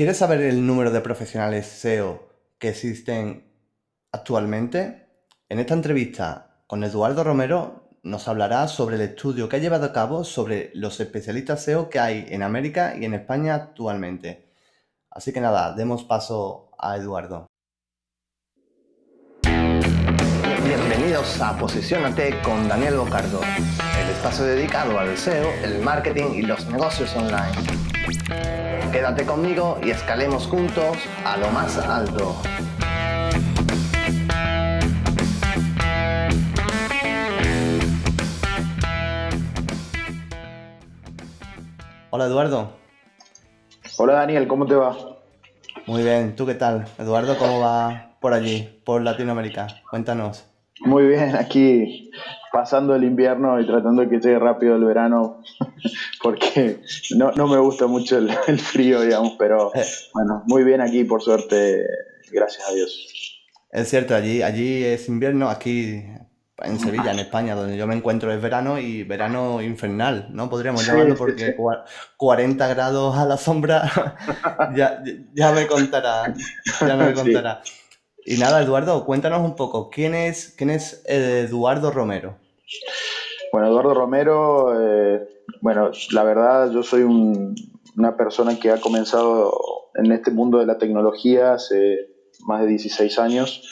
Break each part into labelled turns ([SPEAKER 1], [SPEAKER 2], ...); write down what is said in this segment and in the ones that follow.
[SPEAKER 1] ¿Quieres saber el número de profesionales SEO que existen actualmente? En esta entrevista con Eduardo Romero nos hablará sobre el estudio que ha llevado a cabo sobre los especialistas SEO que hay en América y en España actualmente. Así que nada, demos paso a Eduardo. Bienvenidos a Posicionate con Daniel Bocardo, el espacio dedicado al SEO, el marketing y los negocios online. Quédate conmigo y escalemos juntos a lo más alto. Hola Eduardo.
[SPEAKER 2] Hola Daniel, ¿cómo te va?
[SPEAKER 1] Muy bien, ¿tú qué tal? Eduardo, ¿cómo va por allí, por Latinoamérica? Cuéntanos.
[SPEAKER 2] Muy bien, aquí pasando el invierno y tratando de que llegue rápido el verano, porque no, me gusta mucho el, frío, digamos, pero bueno, muy bien aquí, por suerte, gracias a Dios.
[SPEAKER 1] Es cierto, allí, allí es invierno, aquí en Sevilla, en España, donde yo me encuentro es verano y verano infernal, ¿no? Podríamos llamarlo porque 40 grados a la sombra, ya, ya me contará, ya me contará. Y nada, Eduardo, cuéntanos un poco, ¿quién es, quién es Eduardo Romero?
[SPEAKER 2] Bueno, Eduardo Romero, eh, bueno, la verdad yo soy una persona que ha comenzado en este mundo de la tecnología hace más de 16 años.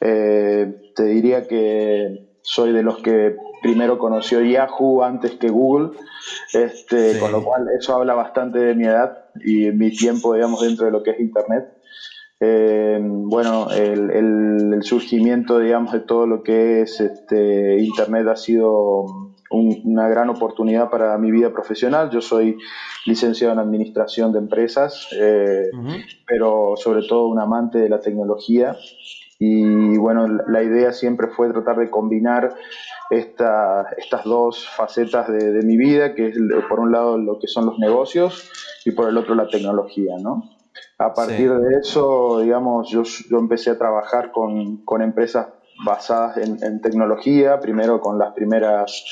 [SPEAKER 2] Eh, te diría que soy de los que primero conoció Yahoo antes que Google, este, con lo cual eso habla bastante de mi edad y mi tiempo, digamos, dentro de lo que es Internet. Eh, bueno, el, surgimiento, digamos, de todo lo que es este, Internet ha sido una gran oportunidad para mi vida profesional. Yo soy licenciado en Administración de Empresas, eh, pero sobre todo un amante de la tecnología. Y bueno, la idea siempre fue tratar de combinar estas dos facetas de, de mi vida, que es por un lado lo que son los negocios y por el otro la tecnología, ¿no? A partir de eso, digamos, yo, yo, empecé a trabajar con, con empresas basadas en, tecnología, primero con las primeras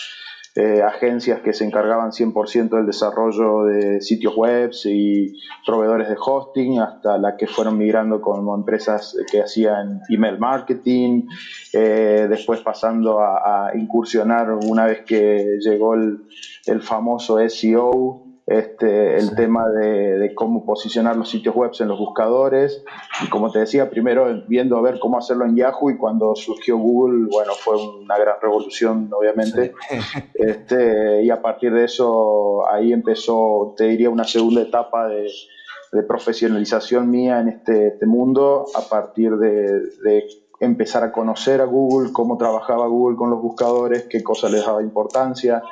[SPEAKER 2] eh, agencias que se encargaban 100% del desarrollo de sitios web y proveedores de hosting, hasta las que fueron migrando como empresas que hacían email marketing, eh, después pasando a, incursionar una vez que llegó el, el famoso SEO, este, el tema de, cómo posicionar los sitios web en los buscadores. Y como te decía, primero viendo a ver cómo hacerlo en Yahoo y cuando surgió Google, bueno, fue una gran revolución, obviamente. Este, y a partir de eso, ahí empezó, te diría, una segunda etapa de, profesionalización mía en este, este, mundo a partir de, de empezar a conocer a Google, cómo trabajaba Google con los buscadores, qué cosas les daba importancia,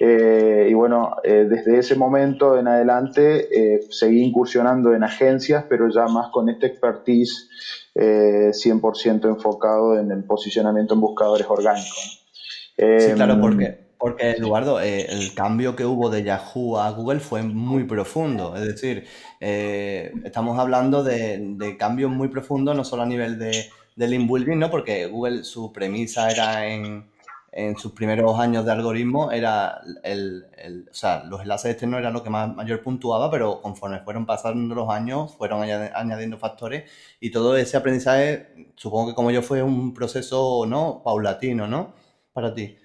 [SPEAKER 2] eh, y bueno, eh, desde ese momento en adelante eh, seguí incursionando en agencias, pero ya más con este expertise 100% enfocado en el posicionamiento en buscadores orgánicos.
[SPEAKER 1] sí, claro, porque, porque Eduardo, el cambio que hubo de Yahoo a Google fue muy profundo. Es decir, estamos hablando de, de, cambios muy profundos, no solo a nivel de, de link building, ¿no? porque Google su premisa era en en sus primeros años de algoritmo era el, o sea, los enlaces externos eran lo que más mayor puntuaba, pero conforme fueron pasando los años, fueron añadiendo factores y todo ese aprendizaje, supongo que como yo fue un proceso, ¿no? Paulatino, ¿no? Para ti.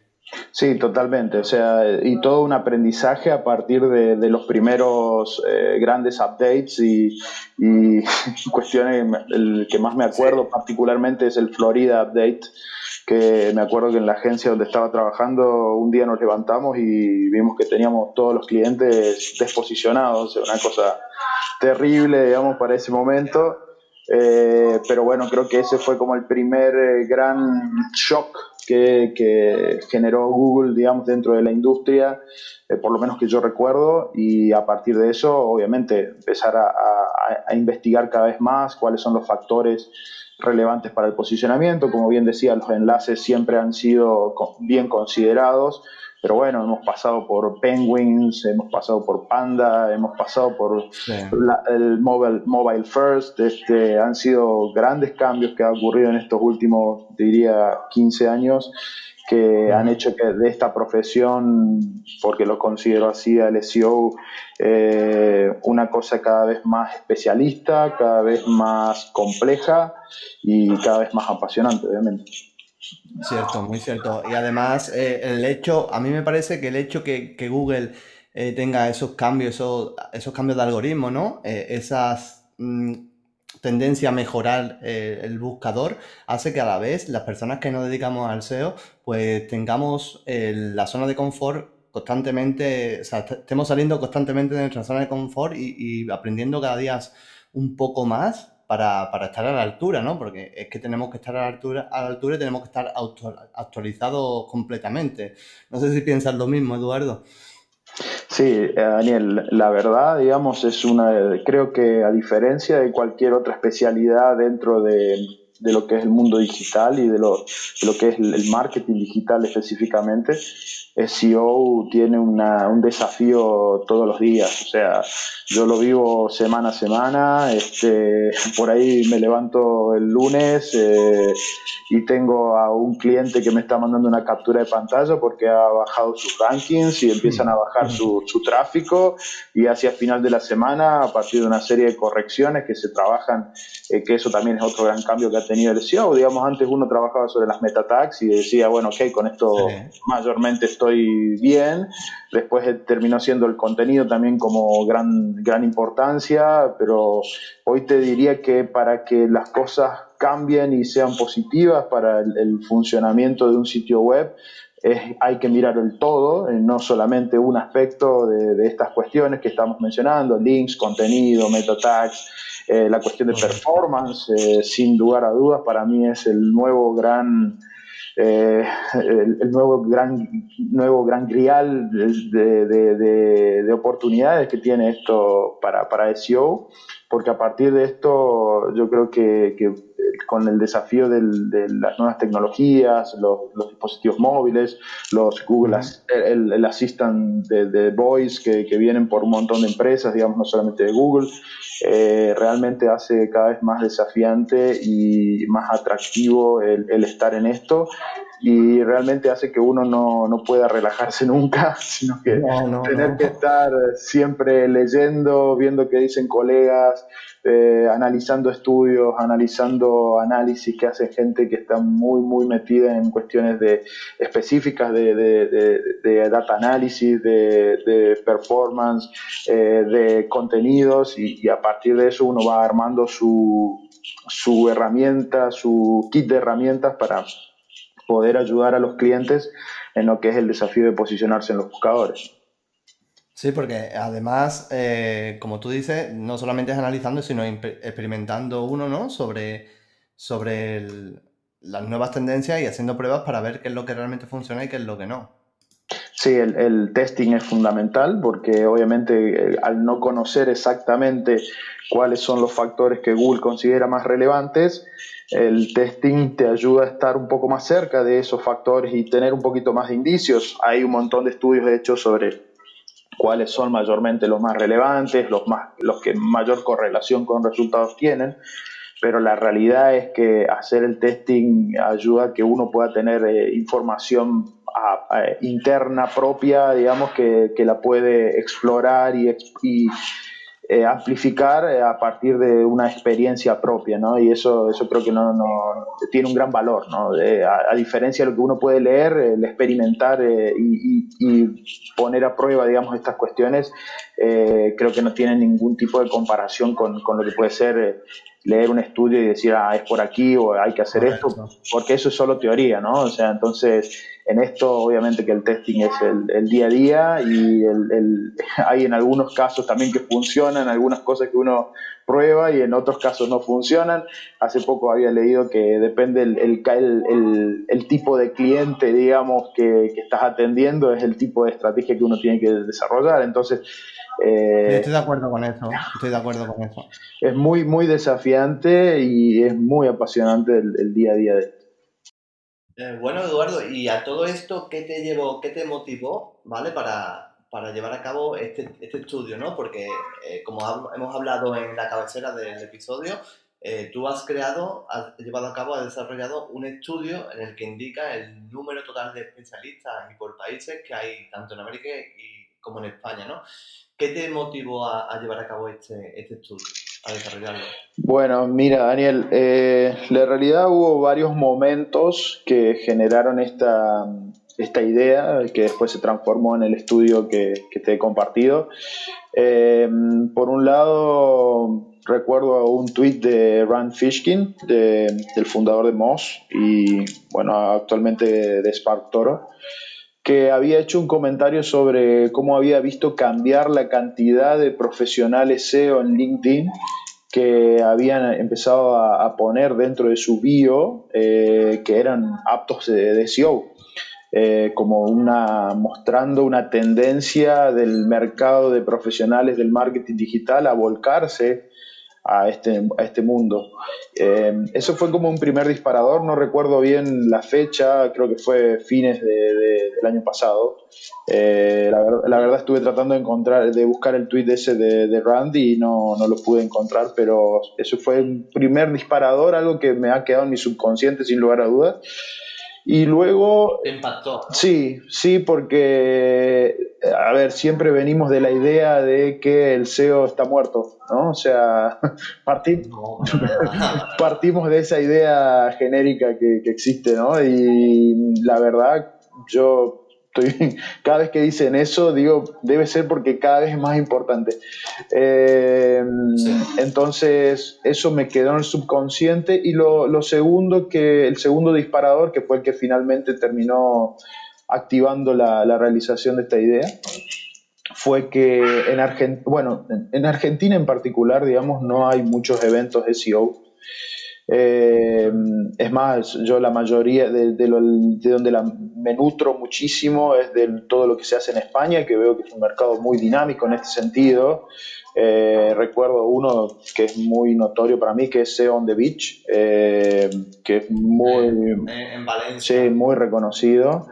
[SPEAKER 2] Sí, totalmente. O sea, y todo un aprendizaje a partir de, los primeros eh, grandes updates y, y, cuestiones, el que más me acuerdo particularmente es el Florida Update, que me acuerdo que en la agencia donde estaba trabajando un día nos levantamos y vimos que teníamos todos los clientes desposicionados, una cosa terrible, digamos, para ese momento. Eh, pero bueno, creo que ese fue como el primer eh, gran shock que, generó Google, digamos, dentro de la industria, eh, por lo menos que yo recuerdo, y a partir de eso, obviamente, empezar a investigar cada vez más cuáles son los factores relevantes para el posicionamiento. Como bien decía, los enlaces siempre han sido bien considerados, pero bueno, hemos pasado por Penguins, hemos pasado por Panda, hemos pasado por el mobile, mobile First, este, han sido grandes cambios que han ocurrido en estos últimos, diría, 15 años que han hecho que de esta profesión, porque lo considero así al SEO, eh, una cosa cada vez más especialista, cada vez más compleja y cada vez más apasionante, obviamente.
[SPEAKER 1] Cierto, muy cierto. Y además, eh, el hecho, a mí me parece que el hecho que, Google eh, tenga esos cambios, esos, esos cambios de algoritmo, ¿no? esas mm, tendencia a mejorar eh, el buscador hace que a la vez las personas que nos dedicamos al SEO pues tengamos eh, la zona de confort constantemente, o sea, estemos saliendo constantemente de nuestra zona de confort y, aprendiendo cada día un poco más para, estar a la altura, ¿no? Porque es que tenemos que estar a la altura, a la altura y tenemos que estar actualizados completamente. No sé si piensas lo mismo, Eduardo.
[SPEAKER 2] Sí, eh, Daniel, la verdad, digamos, es una, creo que a diferencia de cualquier otra especialidad dentro de, lo que es el mundo digital y de lo, de lo que es el marketing digital específicamente, SEO tiene un desafío todos los días, o sea, yo lo vivo semana a semana, este, por ahí me levanto el lunes eh, y tengo a un cliente que me está mandando una captura de pantalla porque ha bajado sus rankings y empiezan a bajar su, tráfico y hacia final de la semana, a partir de una serie de correcciones que se trabajan, eh, que eso también es otro gran cambio que ha tenido el SEO, digamos, antes uno trabajaba sobre las meta tags y decía, bueno, ok, con esto mayormente estoy bien, después terminó siendo el contenido también como gran gran importancia, pero hoy te diría que para que las cosas cambien y sean positivas para el, funcionamiento de un sitio web, hay que mirar el todo, eh, no solamente un aspecto de, estas cuestiones que estamos mencionando, links, contenido, meta tags, eh, la cuestión de performance, eh, sin lugar a dudas, para mí es el nuevo gran eh, el, nuevo gran nuevo gran grial de, oportunidades que tiene esto para, para SEO, porque a partir de esto yo creo que, con el desafío de las nuevas tecnologías, los, dispositivos móviles, los Google, el, el, Assistant de, Voice que, que, vienen por un montón de empresas, digamos, no solamente de Google, eh, realmente hace cada vez más desafiante y más atractivo el, estar en esto. Y realmente hace que uno no, no pueda relajarse nunca, sino que tener que estar siempre leyendo, viendo qué dicen colegas, eh, analizando estudios, analizando análisis que hace gente que está muy, muy metida en cuestiones de, específicas de, de, data análisis, de, performance, eh, de contenidos y, a partir de eso uno va armando su, su herramienta, su kit de herramientas para poder ayudar a los clientes en lo que es el desafío de posicionarse en los buscadores.
[SPEAKER 1] Sí, porque además, eh, como tú dices, no solamente es analizando, sino experimentando uno, ¿no? Sobre, sobre las nuevas tendencias y haciendo pruebas para ver qué es lo que realmente funciona y qué es lo que no.
[SPEAKER 2] Sí, el, testing es fundamental porque obviamente eh, al no conocer exactamente cuáles son los factores que Google considera más relevantes, el testing te ayuda a estar un poco más cerca de esos factores y tener un poquito más de indicios. Hay un montón de estudios hechos sobre cuáles son mayormente los más relevantes, los, más, los que mayor correlación con resultados tienen, pero la realidad es que hacer el testing ayuda a que uno pueda tener eh, información interna propia, digamos, que, la puede explorar y, y eh, amplificar eh, a partir de una experiencia propia, ¿no? Y eso, eso creo que no, tiene un gran valor, ¿no? a, diferencia de lo que uno puede leer, el experimentar eh, y, y, poner a prueba, digamos, estas cuestiones, creo que no tiene ningún tipo de comparación con, con lo que puede ser leer un estudio y decir, ah, es por aquí o hay que hacer esto, porque eso es solo teoría, ¿no? O sea, entonces en esto, obviamente que el testing es el, día a día y el, hay en algunos casos también que funcionan, algunas cosas que uno prueba y en otros casos no funcionan. Hace poco había leído que depende el, el tipo de cliente, digamos, que, estás atendiendo, es el tipo de estrategia que uno tiene que desarrollar. Entonces,
[SPEAKER 1] eh, estoy de acuerdo con eso, estoy de acuerdo con eso.
[SPEAKER 2] Es muy, muy desafiante y es muy apasionante el, día a día de
[SPEAKER 1] Eh, bueno, Eduardo, y a todo esto, ¿qué te llevó, qué te motivó, ¿vale? Para, para llevar a cabo este, este estudio, ¿no? Porque, eh, como hemos hablado en la cabecera del episodio, eh, tú has creado, has llevado a cabo, has desarrollado un estudio en el que indica el número total de especialistas y por países que hay tanto en América y, como en España, ¿no? ¿Qué te motivó a, llevar a cabo este, este, estudio, a desarrollarlo?
[SPEAKER 2] Bueno, mira, Daniel, eh, en realidad hubo varios momentos que generaron esta, esta idea, que después se transformó en el estudio que, te he compartido. Eh, por un lado, recuerdo un tweet de Rand Fishkin, del fundador de Moz y bueno, actualmente de Spark Toro, que había hecho un comentario sobre cómo había visto cambiar la cantidad de profesionales SEO en LinkedIn que habían empezado a, poner dentro de su bio eh, que eran aptos de, SEO. Eh, como una mostrando una tendencia del mercado de profesionales del marketing digital a volcarse a este, a este mundo. Eh, eso fue como un primer disparador, no recuerdo bien la fecha, creo que fue fines del año pasado. Eh, la, verdad estuve tratando de encontrar, de buscar el tweet ese de, de Randy y no, no, lo pude encontrar, pero eso fue un primer disparador, algo que me ha quedado en mi subconsciente sin lugar a dudas. Y luego...
[SPEAKER 1] impactó.
[SPEAKER 2] Sí, sí, porque, a ver, siempre venimos de la idea de que el SEO está muerto, ¿no? O sea, partimos de esa idea genérica que, que existe, ¿no? Y la verdad, yo cada vez que dicen eso, digo, debe ser porque cada vez es más importante. Eh, entonces, eso me quedó en el subconsciente. Y lo, segundo, que el segundo disparador, que fue el que finalmente terminó activando la, realización de esta idea, fue que en Argentina, bueno, en Argentina en particular, digamos, no hay muchos eventos de SEO eh, es más, yo la mayoría de, donde la, me nutro muchísimo es de todo lo que se hace en España, que veo que es un mercado muy dinámico en este sentido. Eh, recuerdo uno que es muy notorio para mí, que es SEO on the Beach, eh, que es muy,
[SPEAKER 1] en Valencia.
[SPEAKER 2] muy reconocido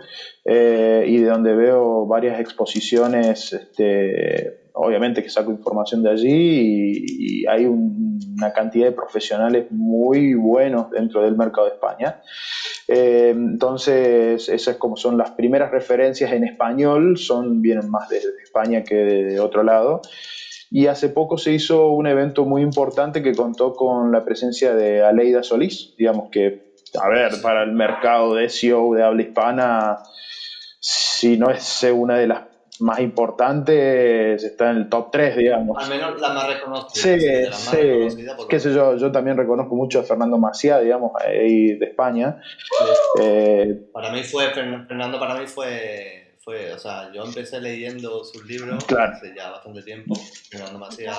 [SPEAKER 2] y de donde veo varias exposiciones este, obviamente que saco información de allí y, hay una cantidad de profesionales muy buenos dentro del mercado de España. Eh, entonces, esas como son las primeras referencias en español, son vienen más de, España que de, otro lado. Y hace poco se hizo un evento muy importante que contó con la presencia de Aleida Solís, digamos que, a ver, para el mercado de SEO de habla hispana, si no es una de las más importantes, está en el top 3, digamos.
[SPEAKER 1] Al menos la más reconocida.
[SPEAKER 2] Sí, sí. Qué sé yo, yo también reconozco mucho a Fernando Maciá, digamos, ahí de España.
[SPEAKER 1] Eh, para mí fue, Fernando para mí fue, fue, o sea, yo empecé leyendo sus libros hace ya bastante tiempo. Fernando Maciá,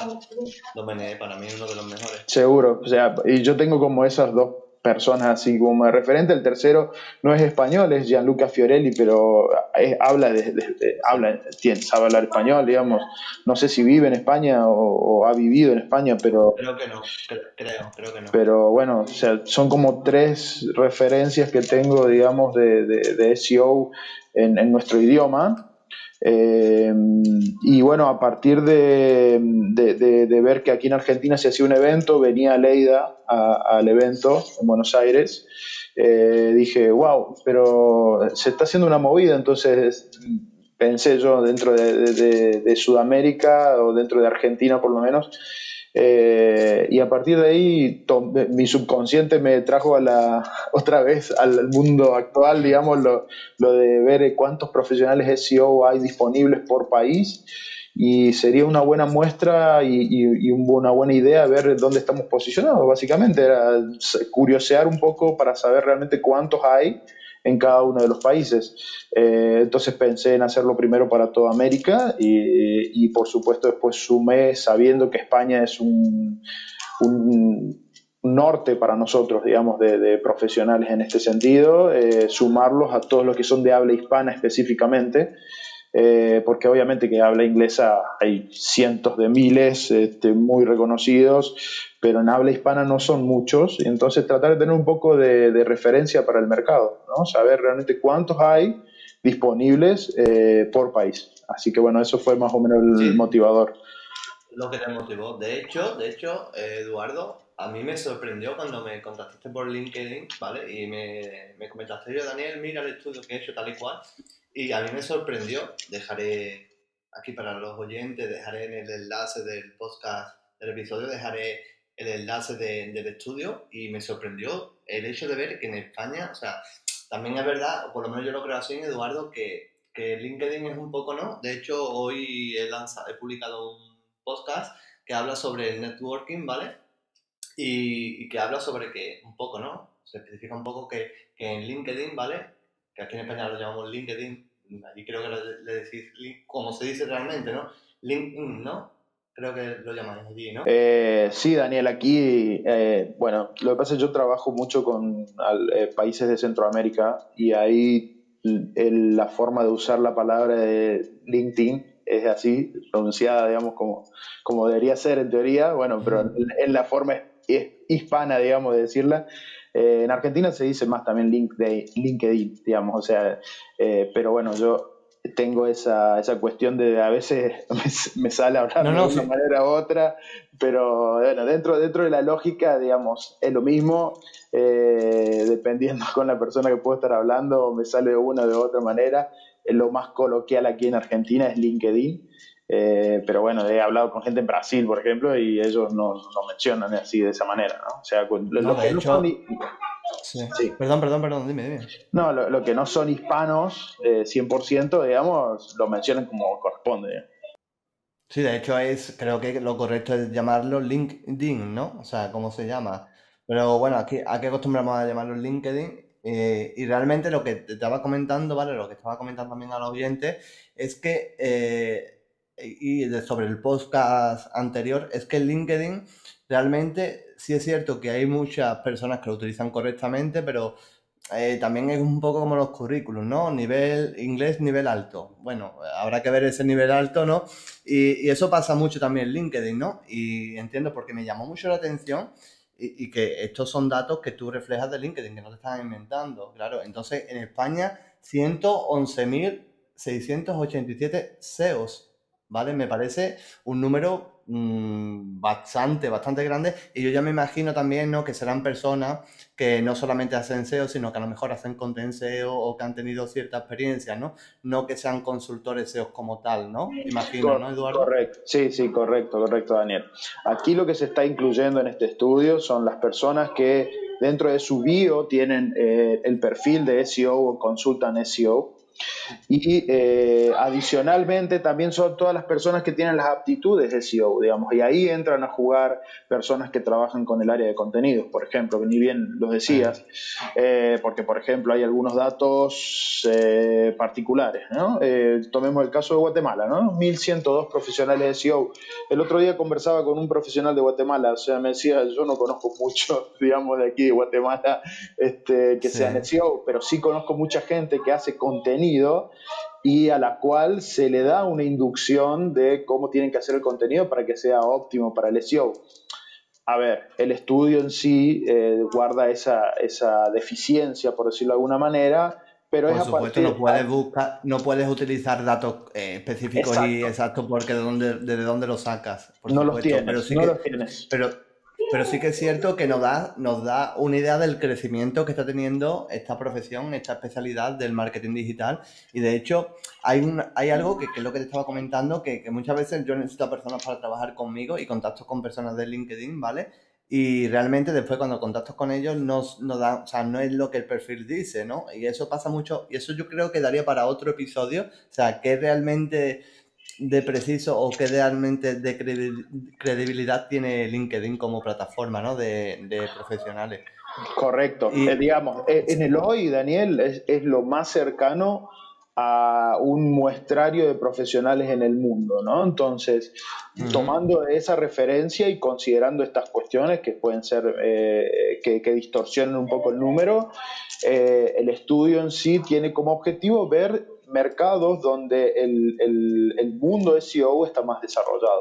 [SPEAKER 1] Domenech, para mí uno de los mejores.
[SPEAKER 2] Seguro, o sea, y yo tengo como esas dos personas así como referente. El tercero no es español, es Gianluca Fiorelli, pero habla, de, habla tiene, sabe hablar español, digamos. No sé si vive en España o, ha vivido en España, pero...
[SPEAKER 1] Creo que no, creo, creo que no.
[SPEAKER 2] Pero bueno, o sea, son como tres referencias que tengo, digamos, de, de SEO en, en nuestro idioma eh, y bueno, a partir de, ver que aquí en Argentina se hacía un evento, venía Leida al evento en Buenos Aires, eh, dije, wow, pero se está haciendo una movida, entonces pensé yo dentro de Sudamérica o dentro de Argentina por lo menos, eh, y a partir de ahí mi subconsciente me trajo a la, otra vez al mundo actual, digamos, lo, lo de ver cuántos profesionales SEO hay disponibles por país. Y sería una buena muestra y, y, una buena idea ver dónde estamos posicionados, básicamente, era curiosear un poco para saber realmente cuántos hay en cada uno de los países. Eh, entonces pensé en hacerlo primero para toda América y, por supuesto después sumé sabiendo que España es un, norte para nosotros, digamos, de, profesionales en este sentido, eh, sumarlos a todos los que son de habla hispana específicamente. Eh, porque obviamente que habla inglesa hay cientos de miles este, muy reconocidos, pero en habla hispana no son muchos, y entonces tratar de tener un poco de, referencia para el mercado, ¿no? saber realmente cuántos hay disponibles eh, por país. Así que bueno, eso fue más o menos el motivador.
[SPEAKER 1] Lo que te motivó. De hecho, de hecho, eh, Eduardo, a mí me sorprendió cuando me contactaste por LinkedIn, ¿vale? Y me, me comentaste, yo, Daniel, mira el estudio que he hecho tal y cual. Y a mí me sorprendió, dejaré aquí para los oyentes, dejaré en el enlace del podcast, del episodio, dejaré el enlace del estudio y me sorprendió el hecho de ver que en España, o sea, también es verdad, o por lo menos yo lo creo así, Eduardo, que, que LinkedIn es un poco, ¿no? De hecho, hoy he, lanzado, he publicado un podcast que habla sobre el networking, ¿vale? Y, que habla sobre que un poco, ¿no? Se especifica un poco que, que, en LinkedIn, ¿vale? Que aquí en España lo llamamos LinkedIn, allí creo que le decís, como se dice realmente, ¿no? LinkedIn, ¿no? Creo que lo llamáis allí, ¿no?
[SPEAKER 2] Eh, sí, Daniel, aquí, eh, bueno, lo que pasa es que yo trabajo mucho con eh, países de Centroamérica y ahí la forma de usar la palabra de LinkedIn es así, pronunciada, digamos, como, como debería ser en teoría, bueno, pero en, en la forma hispana, digamos, de decirla. Eh, en Argentina se dice más también LinkedIn, digamos, o sea, eh, pero bueno, yo tengo esa, esa cuestión de a veces me, sale hablar de una manera u otra, pero bueno, dentro, dentro de la lógica, digamos, es lo mismo, eh, dependiendo con la persona que puedo estar hablando, me sale de una o de otra manera. Lo más coloquial aquí en Argentina es LinkedIn. Eh, pero bueno, he hablado con gente en Brasil, por ejemplo, y ellos no, no mencionan así de esa manera, ¿no? O sea, lo, que no son...
[SPEAKER 1] Sí. Perdón, perdón, perdón, dime, dime.
[SPEAKER 2] No, lo, que no son hispanos, eh, 100%, digamos, lo mencionan como corresponde.
[SPEAKER 1] Sí, de hecho es, creo que lo correcto es llamarlo LinkedIn, ¿no? O sea, ¿cómo se llama? Pero bueno, aquí, aquí acostumbramos a llamarlo LinkedIn eh, y realmente lo que te estaba comentando, ¿vale? Lo que estaba comentando también a los oyentes es que y sobre el podcast anterior, es que LinkedIn realmente sí es cierto que hay muchas personas que lo utilizan correctamente, pero eh, también es un poco como los currículums, ¿no? Nivel inglés, nivel alto. Bueno, habrá que ver ese nivel alto, ¿no? Y, eso pasa mucho también en LinkedIn, ¿no? Y entiendo porque me llamó mucho la atención y, y, que estos son datos que tú reflejas de LinkedIn, que no te están inventando, claro. Entonces, en España, 111.687 SEOs ¿vale? Me parece un número mm, bastante, bastante grande y yo ya me imagino también, ¿no? Que serán personas que no solamente hacen SEO, sino que a lo mejor hacen content SEO o que han tenido cierta experiencia, ¿no? No que sean consultores SEO como tal, ¿no? Imagino, ¿no, Eduardo?
[SPEAKER 2] Correcto, sí, sí, correcto, correcto, Daniel. Aquí lo que se está incluyendo en este estudio son las personas que dentro de su bio tienen eh, el perfil de SEO o consultan SEO y eh, adicionalmente también son todas las personas que tienen las aptitudes de SEO, digamos, y ahí entran a jugar personas que trabajan con el área de contenidos, por ejemplo, que ni bien los decías, eh, porque por ejemplo hay algunos datos eh, particulares, ¿no? tomemos el caso de Guatemala, ¿no? 1102 profesionales de SEO. El otro día conversaba con un profesional de Guatemala, o sea, me decía, yo no conozco mucho, digamos, de aquí de Guatemala, este, que sean SEO, pero sí conozco mucha gente que hace contenido y a la cual se le da una inducción de cómo tienen que hacer el contenido para que sea óptimo para el SEO. A ver, el estudio en sí eh, guarda esa, esa deficiencia, por decirlo de alguna manera, pero
[SPEAKER 1] por supuesto, no puedes buscar, no puedes utilizar datos eh, específicos y exactos porque de dónde, desde dónde los sacas.
[SPEAKER 2] no los tienes, pero sí no los tienes.
[SPEAKER 1] Pero, pero sí que es cierto que nos da, nos da una idea del crecimiento que está teniendo esta profesión, esta especialidad del marketing digital. Y de hecho, hay, un, hay algo que, es lo que te estaba comentando, que, muchas veces yo necesito personas para trabajar conmigo y contacto con personas de LinkedIn, ¿vale? Y realmente después cuando contacto con ellos no, no, da, o sea, no es lo que el perfil dice, ¿no? Y eso pasa mucho, y eso yo creo que daría para otro episodio, o sea, que realmente de preciso o qué realmente de credibilidad tiene LinkedIn como plataforma ¿no? de, profesionales.
[SPEAKER 2] Correcto. Y, eh, digamos, eh, en el hoy, Daniel, es, es, lo más cercano a un muestrario de profesionales en el mundo, ¿no? Entonces, tomando esa referencia y considerando estas cuestiones que pueden ser, eh, que, que, distorsionen un poco el número, el estudio en sí tiene como objetivo ver mercados donde el, el, mundo SEO está más desarrollado.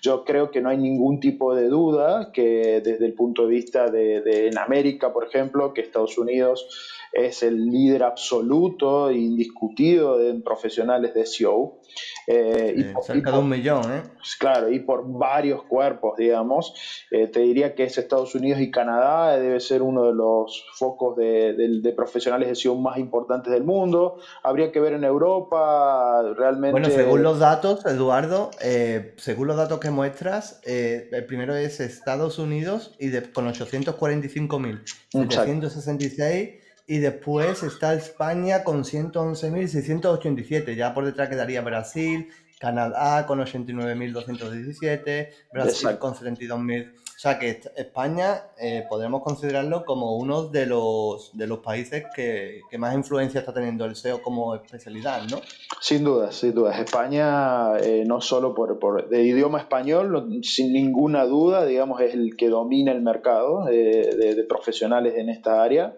[SPEAKER 2] Yo creo que no hay ningún tipo de duda que desde el punto de vista de, de en América, por ejemplo, que Estados Unidos es el líder absoluto e indiscutido en profesionales de SEO.
[SPEAKER 1] Eh, y cerca de un millón, ¿eh?
[SPEAKER 2] Pues claro, y por varios cuerpos, digamos. Eh, te diría que es Estados Unidos y Canadá, debe ser uno de los focos de, profesionales de SEO más importantes del mundo. Habría que ver en Europa, realmente...
[SPEAKER 1] Bueno, según los datos, Eduardo, eh, según los datos que muestras, el primero es Estados Unidos y de, con 845.000, 766 y después está España con 111.687. Ya por detrás quedaría Brasil, Canadá con 89.217, Brasil con 72.000. O sea que España eh, podemos considerarlo como uno de los, de los países que, más influencia está teniendo el SEO como especialidad, ¿no?
[SPEAKER 2] Sin duda, sin duda. España, eh, no solo por, por de idioma español, sin ninguna duda, digamos, es el que domina el mercado eh, de, profesionales en esta área.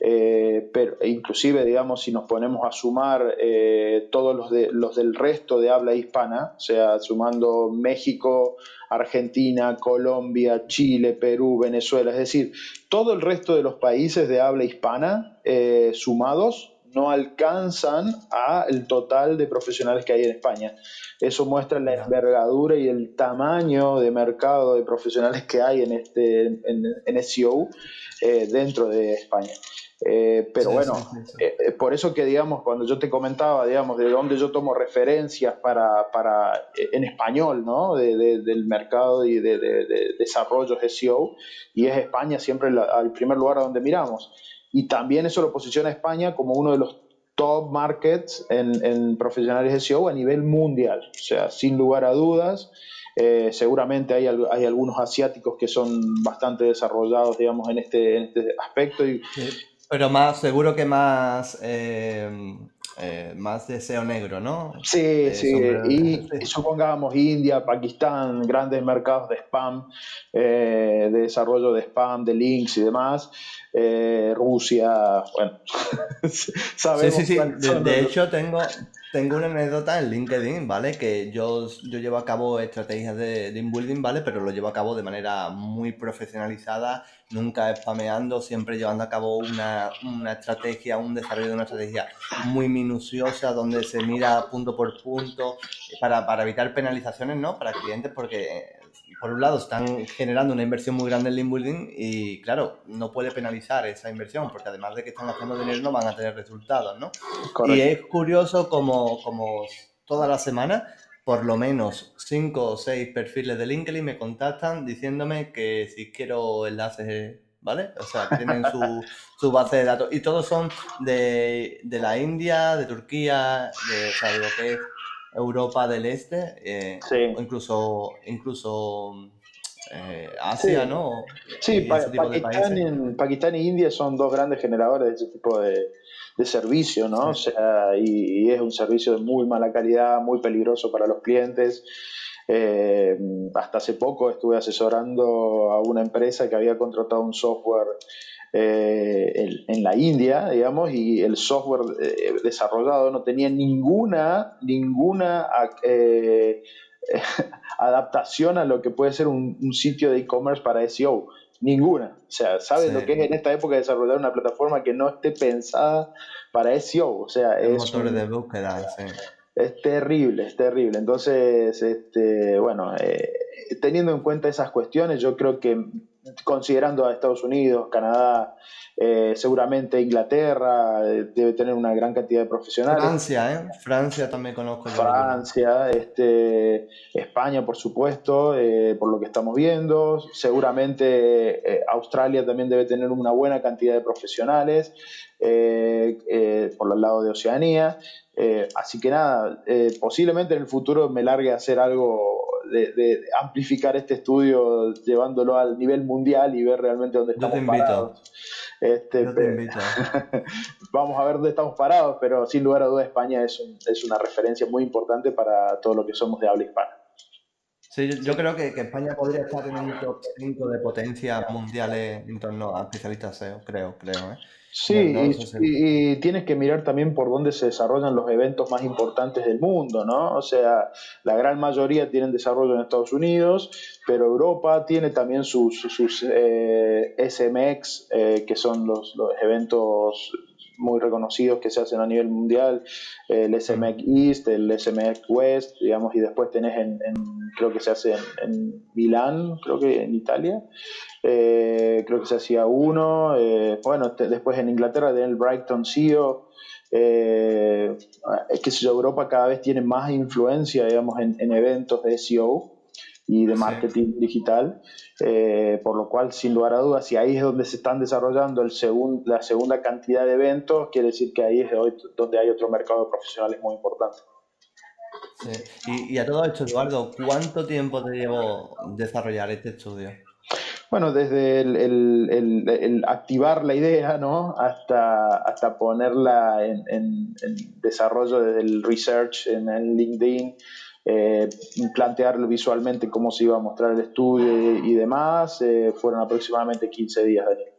[SPEAKER 2] Pero inclusive, digamos, si nos ponemos a sumar todos los, de, los del resto de habla hispana, o sea, sumando México, Argentina, Colombia, Chile, Perú, Venezuela, es decir, todo el resto de los países de habla hispana eh, sumados no alcanzan a el total de profesionales que hay en España. Eso muestra la envergadura y el tamaño de mercado de profesionales que hay en este en, SEO eh, dentro de España. Eh, pero bueno, eh, eh, por eso que, digamos, cuando yo te comentaba, digamos, de dónde yo tomo referencias para, para en español, ¿no? del mercado y de, de, desarrollo SEO, y es España siempre el primer lugar a donde miramos. Y también eso lo posiciona a España como uno de los top markets en, en profesionales SEO a nivel mundial. O sea, sin lugar a dudas, seguramente hay, hay, algunos asiáticos que son bastante desarrollados, digamos, en este, en este aspecto y,
[SPEAKER 1] pero más, seguro que más, eh, eh, más deseo negro, ¿no?
[SPEAKER 2] Sí, eh, sí. Y, supongamos India, Pakistán, grandes mercados de spam, de desarrollo de spam, de links y demás. Rusia, bueno,
[SPEAKER 1] sabemos. Sí, sí, sí. De, hecho, tengo, tengo una anécdota en LinkedIn, ¿vale? Que yo, yo llevo a cabo estrategias de, de inbuilding, ¿vale? Pero lo llevo a cabo de manera muy profesionalizada nunca spameando, siempre llevando a cabo una, estrategia, un desarrollo de una estrategia muy minuciosa, donde se mira punto por punto, para, evitar penalizaciones, ¿no? Para clientes, porque por un lado están generando una inversión muy grande en link building y claro, no puede penalizar esa inversión, porque además de que están haciendo dinero no van a tener resultados, ¿no? Y es curioso como, como toda la semana por lo menos cinco o seis perfiles de LinkedIn me contactan diciéndome que si quiero enlaces, ¿vale? O sea, que tienen su, base de datos. Y todos son de, la India, de Turquía, de, o sea, de lo que es Europa del Este, eh, o incluso, incluso eh, Asia, ¿no?
[SPEAKER 2] Sí, Pakistán, Pakistán e India son dos grandes generadores de ese tipo de, de servicio, ¿no? O sea, y, es un servicio de muy mala calidad, muy peligroso para los clientes. Eh, hasta hace poco estuve asesorando a una empresa que había contratado un software eh, en, la India, digamos, y el software eh, desarrollado no tenía ninguna, ninguna adaptación a lo que puede ser un, un sitio de e-commerce para SEO. Ninguna. O sea, ¿sabes lo que es en esta época desarrollar una plataforma que no esté pensada para SEO? O sea, es.
[SPEAKER 1] Motores de búsqueda, sí.
[SPEAKER 2] Es terrible, es terrible. Entonces, este, bueno, eh, teniendo en cuenta esas cuestiones, yo creo que considerando a Estados Unidos, Canadá, eh, seguramente Inglaterra eh, debe tener una gran cantidad de profesionales.
[SPEAKER 1] Francia, ¿eh? Francia también conozco.
[SPEAKER 2] Francia, este, España, por supuesto, por lo que estamos viendo. Seguramente Australia también debe tener una buena cantidad de profesionales por los lados de Oceanía. así que nada, posiblemente en el futuro me largue a hacer algo de, amplificar este estudio llevándolo al nivel mundial y ver realmente dónde estamos Yo te parados. Este, Yo te invito. vamos a ver dónde estamos parados, pero sin lugar a dudas España es, es una referencia muy importante para todo lo que somos de habla hispana.
[SPEAKER 1] Sí, yo, creo que, España podría estar en un top 5 de potencias mundiales en torno a especialistas SEO, creo, creo. ¿eh?
[SPEAKER 2] Sí, y, tienes que mirar también por dónde se desarrollan los eventos más importantes del mundo, ¿no? O sea, la gran mayoría tienen desarrollo en Estados Unidos, pero Europa tiene también sus, sus eh, SMX, eh, que son los, los eventos muy reconocidos que se hacen a nivel mundial, el SMX East, el SMX West, digamos, y después tenés en, creo que se hace en, Milán, creo que en Italia, eh, creo que se hacía uno, eh, bueno, después en Inglaterra tenés el Brighton CEO, eh, es que Europa cada vez tiene más influencia, digamos, en, en eventos de SEO, y de marketing digital, eh, por lo cual, sin lugar a dudas, si ahí es donde se están desarrollando el la segunda cantidad de eventos, quiere decir que ahí es donde hay otro mercado de profesionales muy importante.
[SPEAKER 1] Sí. Y, a todo esto, Eduardo, ¿cuánto tiempo te llevó desarrollar este estudio?
[SPEAKER 2] Bueno, desde el, activar la idea, ¿no? Hasta, hasta ponerla en, en, desarrollo desde el research en el LinkedIn, eh, plantearlo visualmente cómo se iba a mostrar el estudio y, demás, eh, fueron aproximadamente 15 días, Daniel.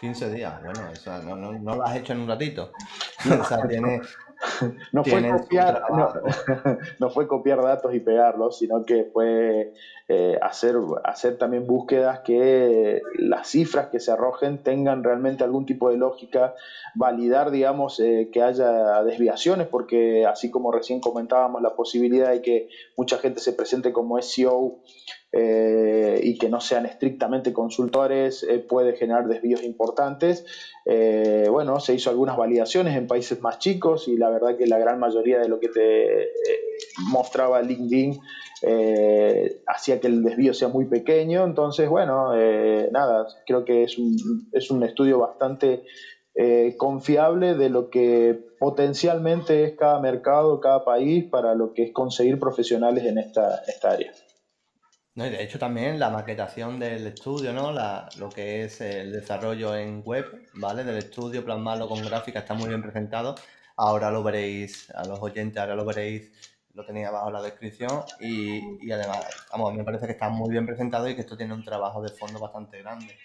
[SPEAKER 1] 15 días, bueno, no, no, no, lo has hecho en un ratito. o sea, tiene,
[SPEAKER 2] no, fue copiar, no, fue copiar datos y pegarlos, sino que fue eh, hacer, hacer también búsquedas que las cifras que se arrojen tengan realmente algún tipo de lógica, validar, digamos, eh, que haya desviaciones, porque así como recién comentábamos, la posibilidad de que mucha gente se presente como SEO eh, y que no sean estrictamente consultores puede generar desvíos importantes. bueno, se hizo algunas validaciones en países más chicos y la verdad que la gran mayoría de lo que te mostraba LinkedIn eh, hacía que el desvío sea muy pequeño. Entonces, bueno, eh, nada, creo que es un, es un estudio bastante eh, confiable de lo que potencialmente es cada mercado, cada país para lo que es conseguir profesionales en esta área.
[SPEAKER 1] No, y de hecho también la maquetación del estudio, ¿no? La, lo que es el desarrollo en web, ¿vale? Del estudio, plasmarlo con gráfica, está muy bien presentado. Ahora lo veréis, a los oyentes, ahora lo veréis lo tenía abajo en la descripción y, además, vamos, me parece que está muy bien presentado y que esto tiene un trabajo de fondo bastante grande.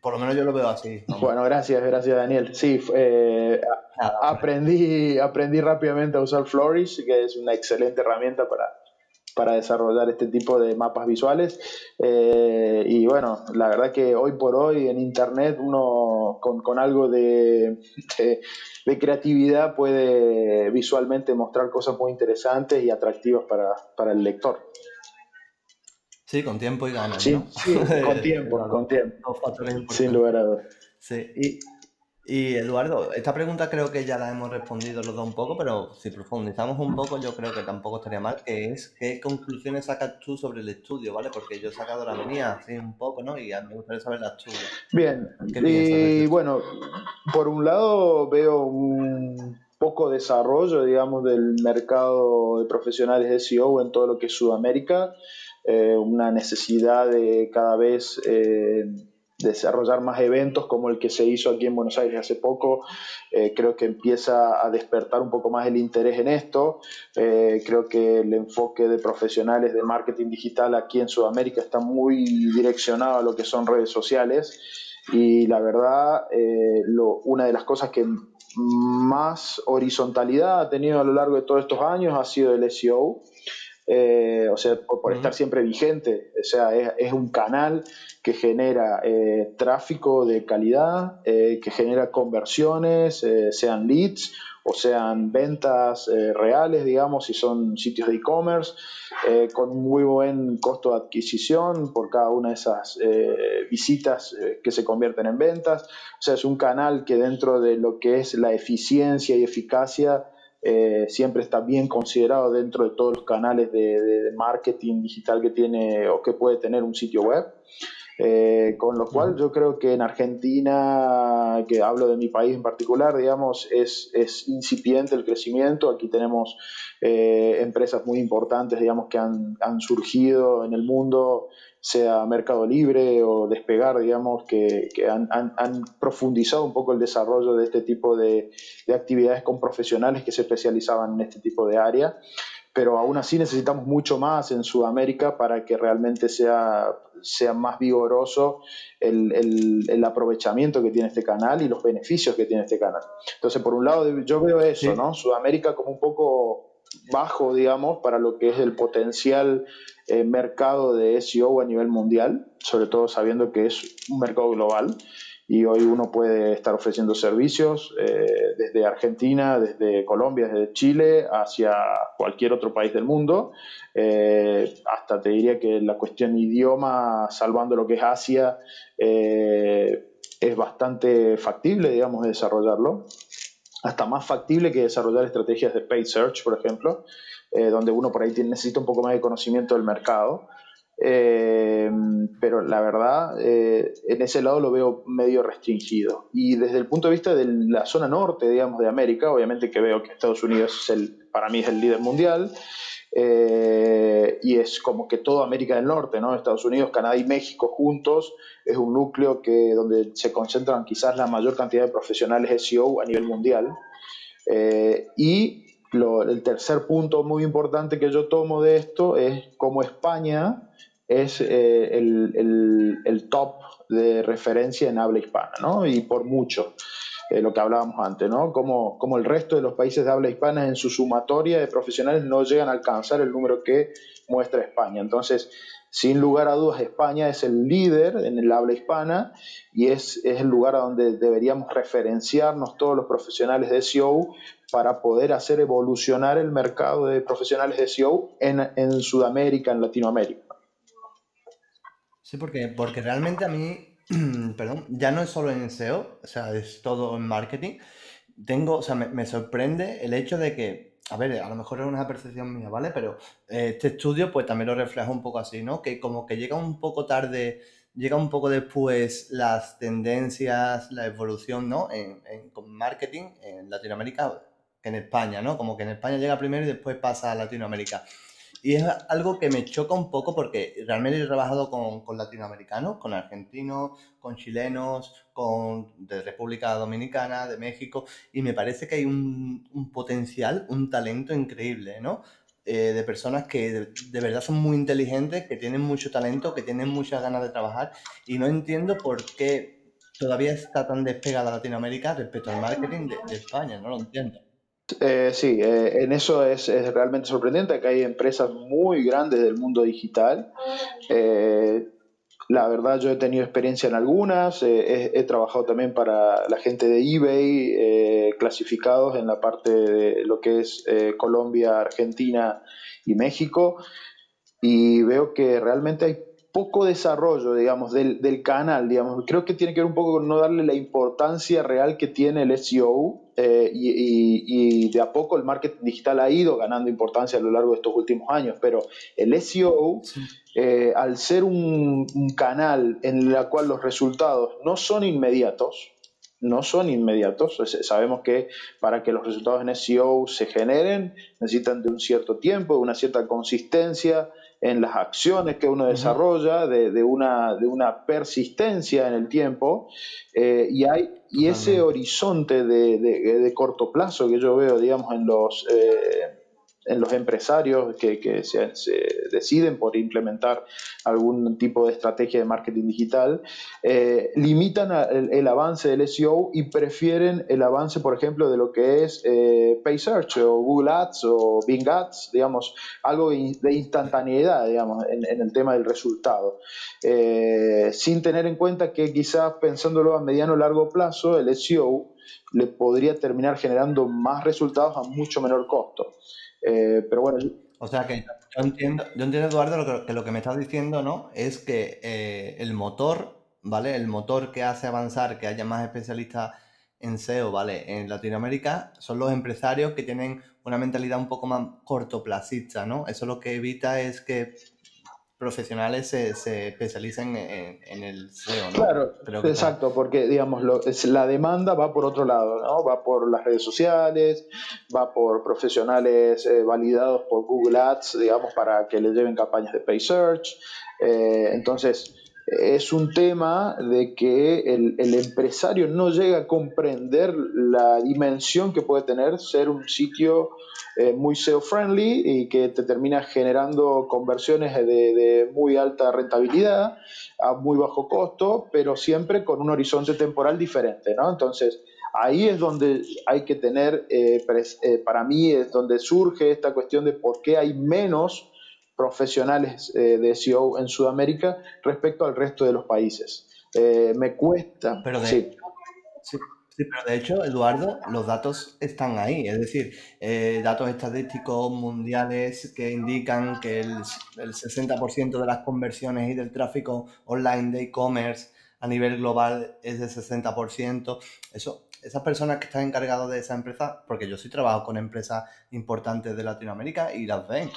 [SPEAKER 1] Por lo menos yo lo veo así.
[SPEAKER 2] Bueno, gracias, gracias Daniel. Sí, eh, aprendí, aprendí rápidamente a usar Flourish, que es una excelente herramienta para, para desarrollar este tipo de mapas visuales. Eh, y bueno, la verdad que hoy por hoy en Internet uno con, algo de, de, creatividad puede visualmente mostrar cosas muy interesantes y atractivas para, el lector.
[SPEAKER 1] Sí, con tiempo y ganas.
[SPEAKER 2] Sí, con tiempo, con tiempo. Sin lugar a dudas.
[SPEAKER 1] Sí, y, y Eduardo, esta pregunta creo que ya la hemos respondido los dos un poco, pero si profundizamos un poco, yo creo que tampoco estaría mal, que es qué conclusiones sacas tú sobre el estudio, ¿vale? Porque yo he sacado la mía así un poco, ¿no? Y me gustaría saber las tuyas.
[SPEAKER 2] Bien, y bueno, por un lado veo un poco desarrollo, digamos, del mercado de profesionales de SEO en todo lo que es Sudamérica, eh, una necesidad de cada vez... Eh, desarrollar más eventos como el que se hizo aquí en Buenos Aires hace poco. Eh, creo que empieza a despertar un poco más el interés en esto. Eh, creo que el enfoque de profesionales de marketing digital aquí en Sudamérica está muy direccionado a lo que son redes sociales. Y la verdad, eh, una de las cosas que más horizontalidad ha tenido a lo largo de todos estos años ha sido el SEO. Eh, o sea, por, estar siempre vigente. O sea, es, un canal que genera eh, tráfico de calidad, eh, que genera conversiones, sean leads o sean ventas reales, digamos, si son sitios de e-commerce, con muy buen costo de adquisición por cada una de esas visitas que se convierten en ventas. O sea, es un canal que dentro de lo que es la eficiencia y eficacia eh, siempre está bien considerado dentro de todos los canales de, marketing digital que tiene o que puede tener un sitio web. Eh, con lo cual yo creo que en Argentina, que hablo de mi país en particular, digamos, es, es incipiente el crecimiento. Aquí tenemos eh, empresas muy importantes, digamos, que han, han surgido en el mundo sea Mercado Libre o Despegar, digamos, que, han, profundizado un poco el desarrollo de este tipo de, actividades con profesionales que se especializaban en este tipo de área. pero aún así necesitamos mucho más en Sudamérica para que realmente sea, sea más vigoroso el, el, aprovechamiento que tiene este canal y los beneficios que tiene este canal. Entonces, por un lado, yo veo eso, ¿no? Sudamérica como un poco bajo, digamos, para lo que es el potencial eh, mercado de SEO a nivel mundial, sobre todo sabiendo que es un mercado global y hoy uno puede estar ofreciendo servicios eh, desde Argentina, desde Colombia, desde Chile, hacia cualquier otro país del mundo. Eh, hasta te diría que la cuestión idioma, salvando lo que es Asia, es bastante factible, digamos, de desarrollarlo hasta más factible que desarrollar estrategias de paid search, por ejemplo, eh, donde uno por ahí necesita un poco más de conocimiento del mercado. Eh, pero la verdad, eh, en ese lado lo veo medio restringido. Y desde el punto de vista de la zona norte, digamos, de América, obviamente que veo que Estados Unidos es el, para mí es el líder mundial. Y es como que toda América del Norte, ¿no? Estados Unidos, Canadá y México juntos es un núcleo que donde se concentran quizás la mayor cantidad de profesionales SEO a nivel mundial. Eh, y el tercer punto muy importante que yo tomo de esto es cómo España es eh, el, el, top de referencia en habla hispana, ¿no? Y por mucho. Eh, lo que hablábamos antes, ¿no? Como, como el resto de los países de habla hispana en su sumatoria de profesionales no llegan a alcanzar el número que muestra España. Entonces, sin lugar a dudas, España es el líder en el habla hispana y es, es el lugar a donde deberíamos referenciarnos todos los profesionales de SEO para poder hacer evolucionar el mercado de profesionales de SEO en, en Sudamérica, en Latinoamérica.
[SPEAKER 1] Sí, porque, porque realmente a mí perdón, ya no es solo en SEO, o sea, es todo en marketing. Tengo, o sea, me, sorprende el hecho de que, a ver, a lo mejor es una percepción mía, ¿vale? Pero eh, este estudio pues también lo refleja un poco así, ¿no? Que como que llega un poco tarde, llega un poco después las tendencias, la evolución, ¿no? En, marketing en Latinoamérica que en España, ¿no? Como que en España llega primero y después pasa a Latinoamérica. Y es algo que me choca un poco porque realmente he trabajado con, latinoamericanos, con argentinos, con chilenos, con de República Dominicana, de México, y me parece que hay un, potencial, un talento increíble, ¿no? Eh, de personas que de, verdad son muy inteligentes, que tienen mucho talento, que tienen muchas ganas de trabajar, y no entiendo por qué todavía está tan despegada Latinoamérica respecto al marketing de España, no lo entiendo.
[SPEAKER 2] Eh, sí, eh, en eso es, realmente sorprendente que hay empresas muy grandes del mundo digital. Eh, la verdad yo he tenido experiencia en algunas, he, trabajado también para la gente de eBay, clasificados en la parte de lo que es Colombia, Argentina y México, y veo que realmente hay poco desarrollo, digamos, del, del, canal, digamos. Creo que tiene que ver un poco con no darle la importancia real que tiene el SEO eh, y, de a poco el marketing digital ha ido ganando importancia a lo largo de estos últimos años, pero el SEO, eh, al ser un, un, canal en el cual los resultados no son inmediatos, no son inmediatos. Sabemos que para que los resultados en SEO se generen necesitan de un cierto tiempo, de una cierta consistencia, en las acciones que uno desarrolla, de, una, de una persistencia en el tiempo, eh, y, hay, y ese horizonte de, de, corto plazo que yo veo, digamos, en los... Eh, en los empresarios que, se, deciden por implementar algún tipo de estrategia de marketing digital, eh, limitan el, avance del SEO y prefieren el avance, por ejemplo, de lo que es eh, Pay Search o Google Ads o Bing Ads, digamos, algo de instantaneidad, digamos, en, el tema del resultado, eh, sin tener en cuenta que quizás pensándolo a mediano o largo plazo, el SEO le podría terminar generando más resultados a mucho menor costo. Eh, pero bueno.
[SPEAKER 1] O sea que yo entiendo, yo entiendo Eduardo, lo que, lo que me estás diciendo, ¿no? Es que eh, el motor, ¿vale? El motor que hace avanzar, que haya más especialistas en SEO, ¿vale? En Latinoamérica son los empresarios que tienen una mentalidad un poco más cortoplacista, ¿no? Eso lo que evita es que profesionales se, se especializan en, el SEO, ¿no?
[SPEAKER 2] Claro, exacto, porque digamos, lo, la demanda va por otro lado, ¿no? Va por las redes sociales, va por profesionales eh, validados por Google Ads, digamos, para que les lleven campañas de Pay Search. Eh, entonces, es un tema de que el, empresario no llega a comprender la dimensión que puede tener ser un sitio eh, muy SEO-friendly y que te termina generando conversiones de, de, muy alta rentabilidad a muy bajo costo, pero siempre con un horizonte temporal diferente, ¿no? Entonces, ahí es donde hay que tener, eh, eh, para mí es donde surge esta cuestión de por qué hay menos profesionales eh, de SEO en Sudamérica respecto al resto de los países. me cuesta.
[SPEAKER 1] Pero de, sí. Sí, pero de hecho, Eduardo, los datos están ahí. Es decir, datos estadísticos mundiales que indican que el, el 60% de las conversiones y del tráfico online de e-commerce a nivel global es de 60%. Eso esas personas que están encargadas de esa empresa, porque yo sí trabajo con empresas importantes de Latinoamérica y las ven.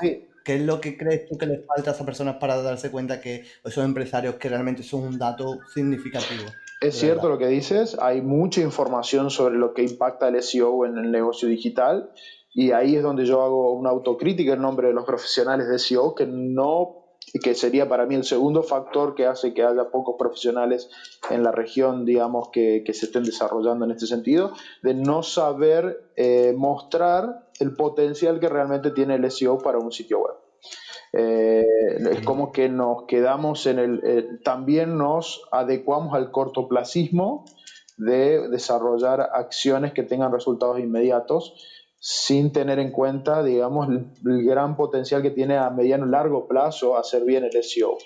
[SPEAKER 1] Sí. ¿Qué es lo que crees tú que les falta a esas personas para darse cuenta que esos empresarios que realmente son un dato significativo?
[SPEAKER 2] Es cierto lo que dices, hay mucha información sobre lo que impacta el SEO en el negocio digital y ahí es donde yo hago una autocrítica en nombre de los profesionales de SEO que no y que sería para mí el segundo factor que hace que haya pocos profesionales en la región, digamos, que, se estén desarrollando en este sentido, de no saber eh, mostrar el potencial que realmente tiene el SEO para un sitio web. Eh, es como que nos quedamos en el, eh, también nos adecuamos al cortoplacismo de desarrollar acciones que tengan resultados inmediatos sin tener en cuenta, digamos, el, gran potencial que tiene a mediano y largo plazo hacer bien el SEO.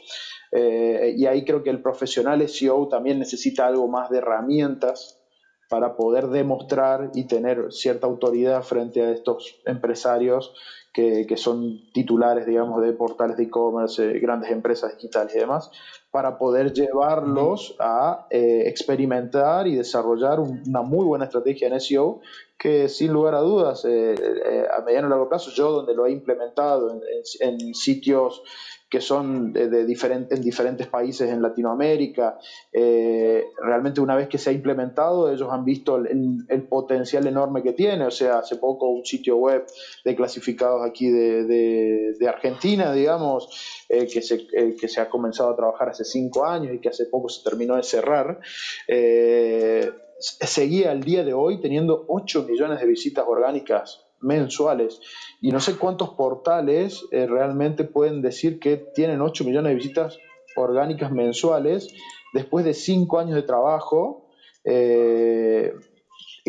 [SPEAKER 2] Eh, y ahí creo que el profesional SEO también necesita algo más de herramientas para poder demostrar y tener cierta autoridad frente a estos empresarios que, son titulares, digamos, de portales de e-commerce, grandes empresas digitales y demás, para poder llevarlos a eh, experimentar y desarrollar una muy buena estrategia en SEO que sin lugar a dudas eh, eh, a mediano y largo plazo yo donde lo he implementado en, sitios que son de, en diferentes países en Latinoamérica. realmente una vez que se ha implementado, ellos han visto el, potencial enorme que tiene. O sea, hace poco un sitio web de clasificados aquí de, de Argentina, digamos, que, se, que se ha comenzado a trabajar hace cinco años y que hace poco se terminó de cerrar, eh, seguía al día de hoy teniendo 8 millones de visitas orgánicas mensuales. Y no sé cuántos portales eh, realmente pueden decir que tienen 8 millones de visitas orgánicas mensuales después de 5 años de trabajo. Eh,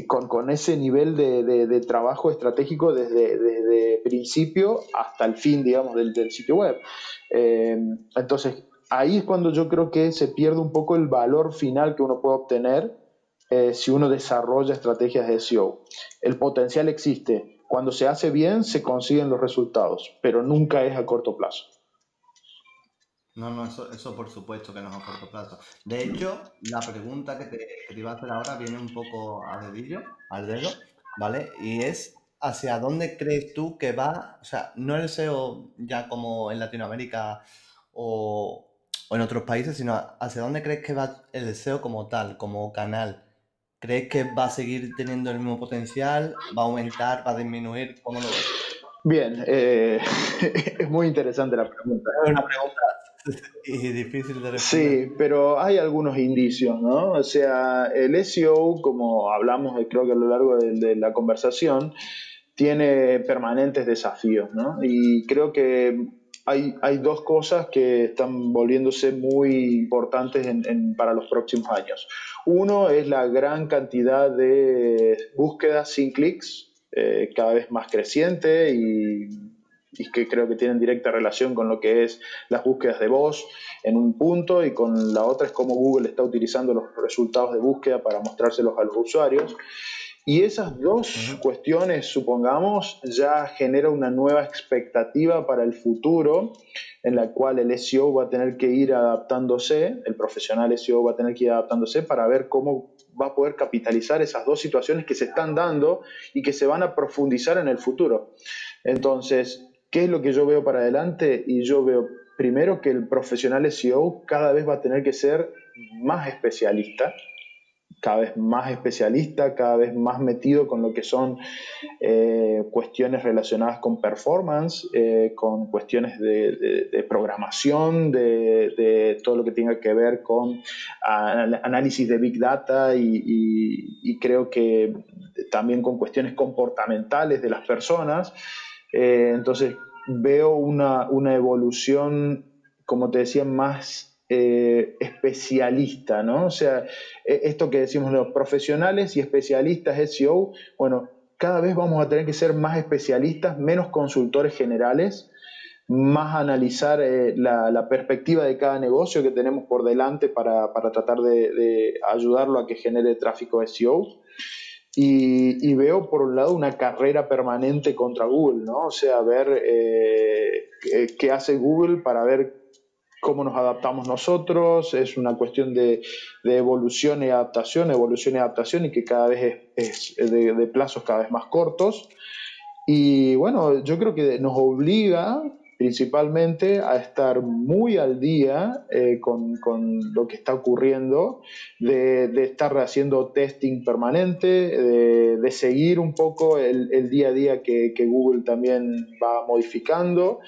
[SPEAKER 2] con, ese nivel de, trabajo estratégico desde, desde, principio hasta el fin, digamos, del, sitio web. entonces, ahí es cuando yo creo que se pierde un poco el valor final que uno puede obtener eh, si uno desarrolla estrategias de SEO. El potencial existe. Cuando se hace bien, se consiguen los resultados, pero nunca es a corto plazo.
[SPEAKER 1] No, no, eso, por supuesto que no es a corto plazo. De hecho, la pregunta que te, iba a hacer ahora viene un poco a dedillo, al dedo, ¿vale? Y es, ¿hacia dónde crees tú que va? O sea, no el SEO ya como en Latinoamérica o, o en otros países, sino hacia dónde crees que va el deseo como tal, como canal. ¿Crees que va a seguir teniendo el mismo potencial? ¿Va a aumentar? ¿Va a disminuir? ¿Cómo lo ves?
[SPEAKER 2] Bien, eh, es muy interesante la pregunta.
[SPEAKER 1] Es una pregunta y difícil de responder.
[SPEAKER 2] Sí, pero hay algunos indicios, ¿no? O sea, el SEO, como hablamos creo que a lo largo de la conversación, tiene permanentes desafíos, ¿no? Y creo que hay, hay, dos cosas que están volviéndose muy importantes para los próximos años. Uno es la gran cantidad de búsquedas sin clics, eh, cada vez más creciente y, y, que creo que tienen directa relación con lo que es las búsquedas de voz en un punto y con la otra es cómo Google está utilizando los resultados de búsqueda para mostrárselos a los usuarios. Y esas dos cuestiones, supongamos, ya genera una nueva expectativa para el futuro en la cual el SEO va a tener que ir adaptándose, el profesional SEO va a tener que ir adaptándose para ver cómo va a poder capitalizar esas dos situaciones que se están dando y que se van a profundizar en el futuro. Entonces, ¿qué es lo que yo veo para adelante? Y yo veo primero que el profesional SEO cada vez va a tener que ser más especialista cada vez más especialista, cada vez más metido con lo que son eh, cuestiones relacionadas con performance, eh, con cuestiones de, programación, de, todo lo que tenga que ver con análisis de Big Data y, creo que también con cuestiones comportamentales de las personas. Eh, entonces veo una, una evolución, como te decía, más eh, especialista, ¿no? O sea, e, esto que decimos los profesionales y especialistas SEO, bueno, cada vez vamos a tener que ser más especialistas, menos consultores generales, más analizar eh, la, perspectiva de cada negocio que tenemos por delante para, tratar de, ayudarlo a que genere tráfico SEO. Y, veo por un lado una carrera permanente contra Google, ¿no? O sea, ver eh, qué hace Google para ver cómo nos adaptamos nosotros, es una cuestión de, evolución y adaptación, evolución y adaptación y que cada vez es, de, plazos cada vez más cortos. Y bueno, yo creo que nos obliga principalmente a estar muy al día eh, con, lo que está ocurriendo, de, estar haciendo testing permanente, de, seguir un poco el, día a día que Google también va modificando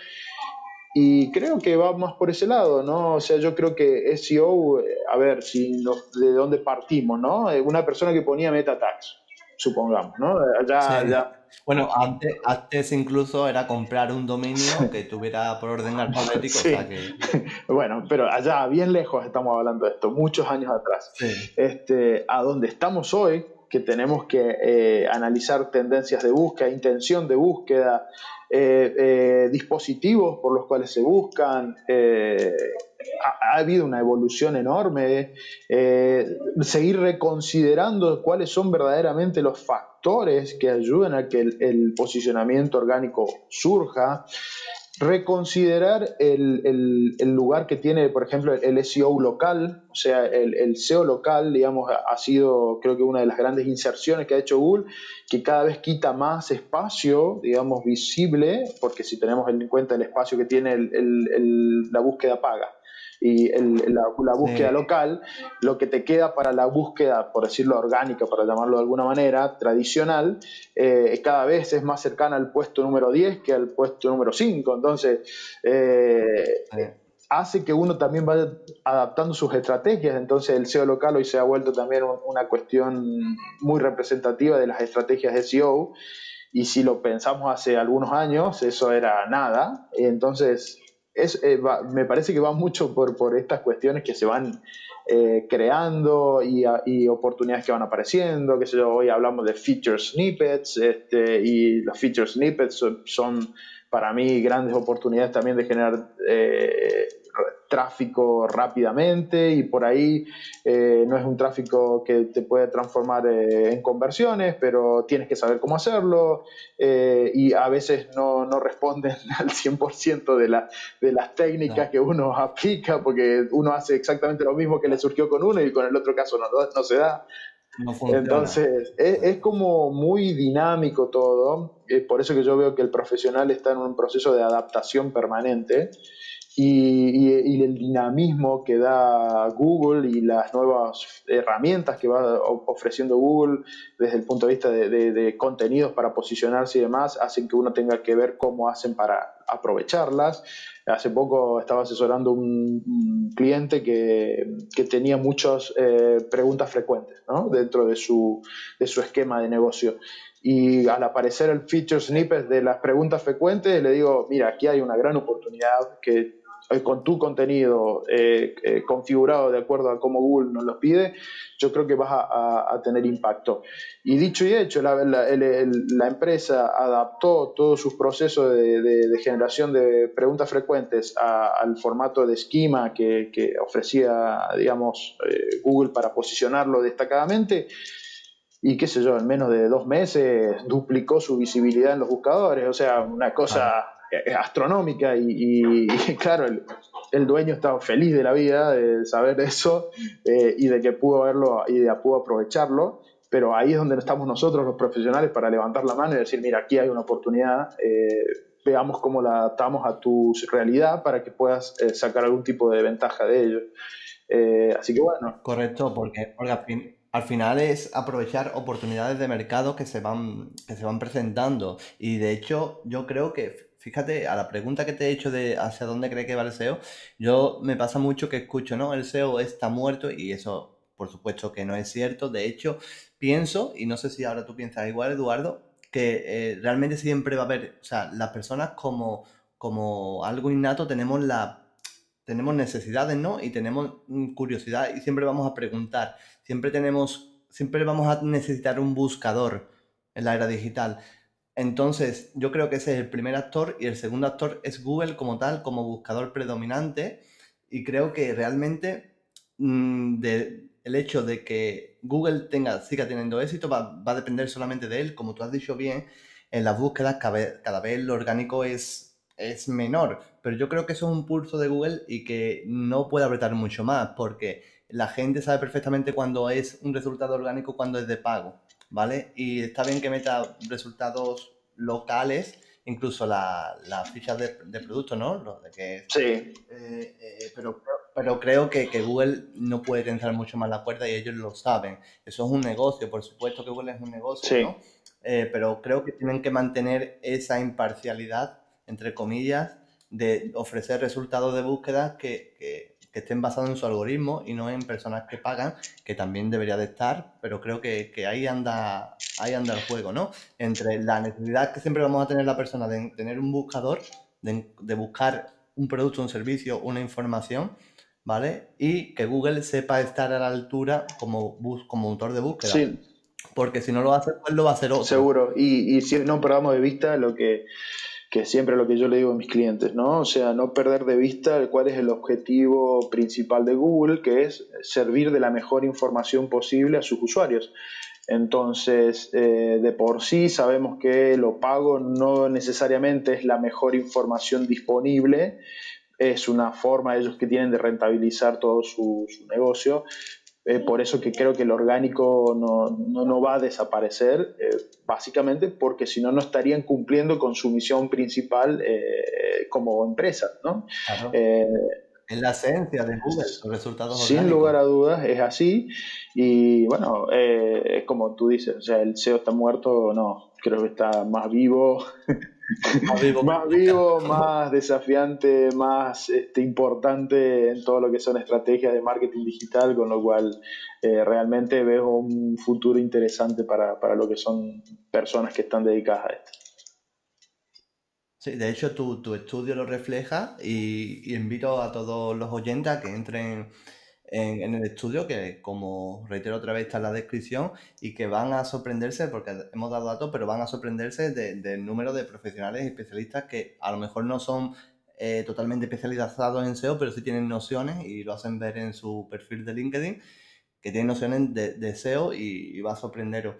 [SPEAKER 2] y creo que va más por ese lado, ¿no? O sea, yo creo que SEO, eh, a ver, si de dónde partimos, ¿no? Eh, una persona que ponía meta tags, supongamos, ¿no?
[SPEAKER 1] Ya, Bueno, antes, antes incluso era comprar un dominio que tuviera por orden alfabético.
[SPEAKER 2] Sí. bueno, pero allá, bien lejos estamos hablando de esto, muchos años atrás. Este, a donde estamos hoy, que tenemos que eh, analizar tendencias de búsqueda, intención de búsqueda, eh, eh, dispositivos por los cuales se buscan. Ha, habido una evolución enorme. seguir reconsiderando cuáles son verdaderamente los factores que ayudan a que el posicionamiento orgánico surja reconsiderar el, lugar que tiene, por ejemplo, el SEO local, o sea, el, SEO local, digamos, ha sido, creo que una de las grandes inserciones que ha hecho Google, que cada vez quita más espacio, digamos, visible, porque si tenemos en cuenta el espacio que tiene la búsqueda paga y la, búsqueda local, lo que te queda para la búsqueda, por decirlo orgánica, para llamarlo de alguna manera, tradicional, eh, cada vez es más cercana al puesto número 10 que al puesto número 5. Entonces, eh, hace que uno también vaya adaptando sus estrategias. Entonces, el SEO local hoy se ha vuelto también una cuestión muy representativa de las estrategias de SEO. Y si lo pensamos hace algunos años, eso era nada. Entonces, es, eh, me parece que va mucho por, por estas cuestiones que se van eh, creando y, y, oportunidades que van apareciendo, que sé yo, hoy hablamos de feature snippets este, y los feature snippets son, para mí grandes oportunidades también de generar eh, tráfico rápidamente y por ahí eh, no es un tráfico que te puede transformar eh, en conversiones, pero tienes que saber cómo hacerlo eh, y a veces no, no responden al 100% de, la, de las técnicas que uno aplica porque uno hace exactamente lo mismo que le surgió con uno y con el otro caso no, no se da. Entonces, es, es, como muy dinámico todo, es por eso que yo veo que el profesional está en un proceso de adaptación permanente y, el dinamismo que da Google y las nuevas herramientas que va ofreciendo Google desde el punto de vista de, contenidos para posicionarse y demás, hacen que uno tenga que ver cómo hacen para aprovecharlas. Hace poco estaba asesorando un, cliente que, tenía muchas eh, preguntas frecuentes dentro de su, de su esquema de negocio y al aparecer el feature snippet de las preguntas frecuentes, le digo, mira, aquí hay una gran oportunidad que con tu contenido eh, eh, configurado de acuerdo a cómo Google nos lo pide, yo creo que vas a, tener impacto. Y dicho y hecho, la, empresa adaptó todos sus procesos de, generación de preguntas frecuentes al formato de esquema que, ofrecía, digamos, Google para posicionarlo destacadamente. Y qué sé yo, en menos de dos meses duplicó su visibilidad en los buscadores, o sea, una cosa astronómica y, claro, el, dueño estaba feliz de la vida de saber eso eh, y de que pudo verlo y de pudo aprovecharlo, pero ahí es donde estamos nosotros los profesionales para levantar la mano y decir, mira, aquí hay una oportunidad, eh, veamos cómo la adaptamos a tu realidad para que puedas eh, sacar algún tipo de ventaja de ello. así que bueno.
[SPEAKER 1] Correcto, porque, porque al final es aprovechar oportunidades de mercado que se van, que se van presentando. Y de hecho, yo creo que, fíjate, a la pregunta que te he hecho de hacia dónde cree que va el SEO, yo me pasa mucho que escucho, ¿no? El SEO está muerto y eso, por supuesto que no es cierto. De hecho, pienso, y no sé si ahora tú piensas igual, Eduardo, que eh, realmente siempre va a haber, o sea, las personas como, como algo innato tenemos la tenemos necesidades, ¿no? Y tenemos mm, curiosidad y siempre vamos a preguntar. Siempre tenemos, siempre vamos a necesitar un buscador en la era digital. Entonces, yo creo que ese es el primer actor y el segundo actor es Google como tal, como buscador predominante. Y creo que realmente mm, el hecho de que Google tenga, siga teniendo éxito va, a depender solamente de él. Como tú has dicho bien, en las búsquedas cada cada vez lo orgánico es, es menor. Pero yo creo que eso es un pulso de Google y que no puede apretar mucho más porque la gente sabe perfectamente cuando es un resultado orgánico, cuando es de pago, ¿vale? Y está bien que meta resultados locales, incluso las fichas de, de producto, ¿no? Lo de que,
[SPEAKER 2] sí.
[SPEAKER 1] Eh, eh, pero, pero creo que, Google no puede tensar mucho más la cuerda y ellos lo saben. Eso es un negocio, por supuesto que Google es un negocio, ¿no? Eh, pero creo que tienen que mantener esa imparcialidad, entre comillas, de ofrecer resultados de búsqueda que que estén basados en su algoritmo y no en personas que pagan, que también debería de estar, pero creo que, ahí, anda, ahí anda el juego, ¿no? Entre la necesidad que siempre vamos a tener la persona de tener un buscador, de, buscar un producto, un servicio, una información, ¿vale? Y que Google sepa estar a la altura como, bus, como motor de búsqueda. Sí. Porque si no lo hace, pues lo va a hacer otro.
[SPEAKER 2] Seguro. Y, y si no perdamos de vista lo que que siempre lo que yo le digo a mis clientes, ¿no? O sea, no perder de vista cuál es el objetivo principal de Google, que es servir de la mejor información posible a sus usuarios. Entonces, eh, de por sí sabemos que lo pago no necesariamente es la mejor información disponible, es una forma ellos que tienen de rentabilizar todo su negocio, eh, por eso que creo que el orgánico no, no, va a desaparecer, eh, básicamente porque si no, no estarían cumpliendo con su misión principal eh, como empresa. ¿no?
[SPEAKER 1] en la esencia de Google, los resultados
[SPEAKER 2] Sin lugar a dudas, es así. Y bueno, es como tú dices, o sea, el SEO está muerto, no, creo que está más vivo. más vivo, más, desafiante, más este, importante en todo lo que son estrategias de marketing digital, con lo cual eh, realmente veo un futuro interesante para, lo que son personas que están dedicadas a esto.
[SPEAKER 1] Sí, de hecho tu, tu estudio lo refleja y, y, invito a todos los oyentes a que entren en, el estudio, que como reitero otra vez está en la descripción, y que van a sorprenderse, porque hemos dado datos, pero van a sorprenderse del número de profesionales y especialistas que a lo mejor no son eh, totalmente especializados en SEO, pero sí tienen nociones y lo hacen ver en su perfil de LinkedIn, que tienen nociones de, SEO y va a sorprenderos.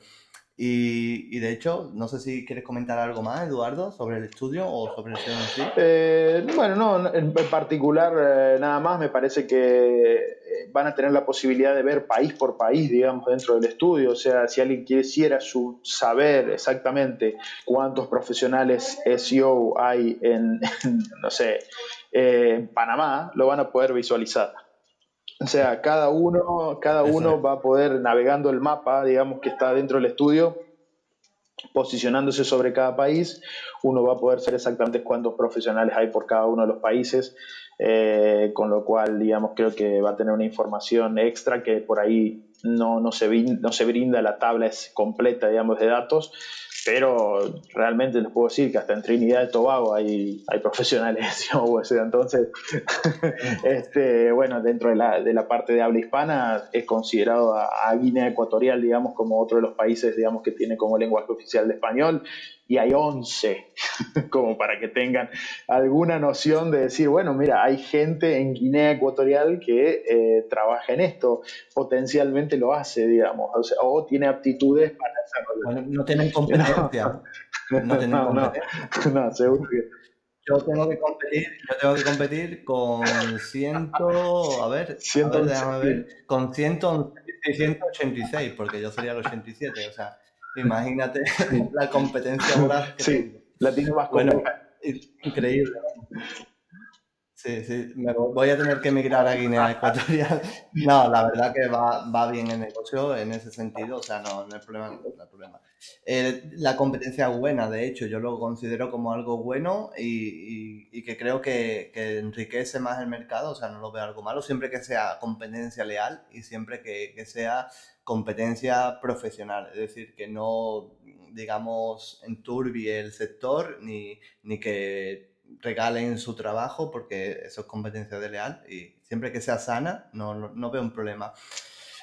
[SPEAKER 1] Y, de hecho, no sé si quieres comentar algo más, Eduardo, sobre el estudio o sobre el SEO en sí.
[SPEAKER 2] Eh, bueno, no, en, particular eh, nada más, me parece que eh, van a tener la posibilidad de ver país por país, digamos, dentro del estudio. O sea, si alguien quisiera su, saber exactamente cuántos profesionales SEO hay en, no sé, en Panamá, lo van a poder visualizar. O sea, cada uno, cada uno va a poder navegando el mapa, digamos que está dentro del estudio, posicionándose sobre cada país, uno va a poder saber exactamente cuántos profesionales hay por cada uno de los países, eh, con lo cual, digamos, creo que va a tener una información extra que por ahí no, no, se, no se brinda, la tabla es completa, digamos, de datos, pero realmente les puedo decir que hasta en Trinidad y Tobago hay, hay profesionales entonces, este, bueno, dentro de la, de la parte de habla hispana es considerado a, a, Guinea Ecuatorial, digamos, como otro de los países, digamos, que tiene como lenguaje oficial de español, y hay 11, como para que tengan alguna noción de decir, bueno, mira, hay gente en Guinea Ecuatorial que eh, trabaja en esto, potencialmente lo hace, digamos, o, tiene aptitudes para
[SPEAKER 1] hacerlo. Bueno, no tienen competencia. No, tienen competencia.
[SPEAKER 2] No, seguro que...
[SPEAKER 1] Yo tengo que competir, yo tengo que competir con ciento, a ver, a ver, ver, con 186, porque yo sería el 87, o sea, Imagínate la competencia moral.
[SPEAKER 2] sí, la tiene más
[SPEAKER 1] Bueno, increíble. Sí, sí, me voy a tener que emigrar a Guinea Ecuatorial. No, la verdad que va, va bien el negocio en ese sentido, o sea, no, no hay problema. No hay problema. Eh, la competencia buena, de hecho, yo lo considero como algo bueno y, y, que creo que, que, enriquece más el mercado, o sea, no lo veo algo malo, siempre que sea competencia leal y siempre que, que sea competencia profesional, es decir, que no, digamos, enturbie el sector ni, ni que regalen su trabajo porque eso es competencia de leal y siempre que sea sana no, no, veo un problema.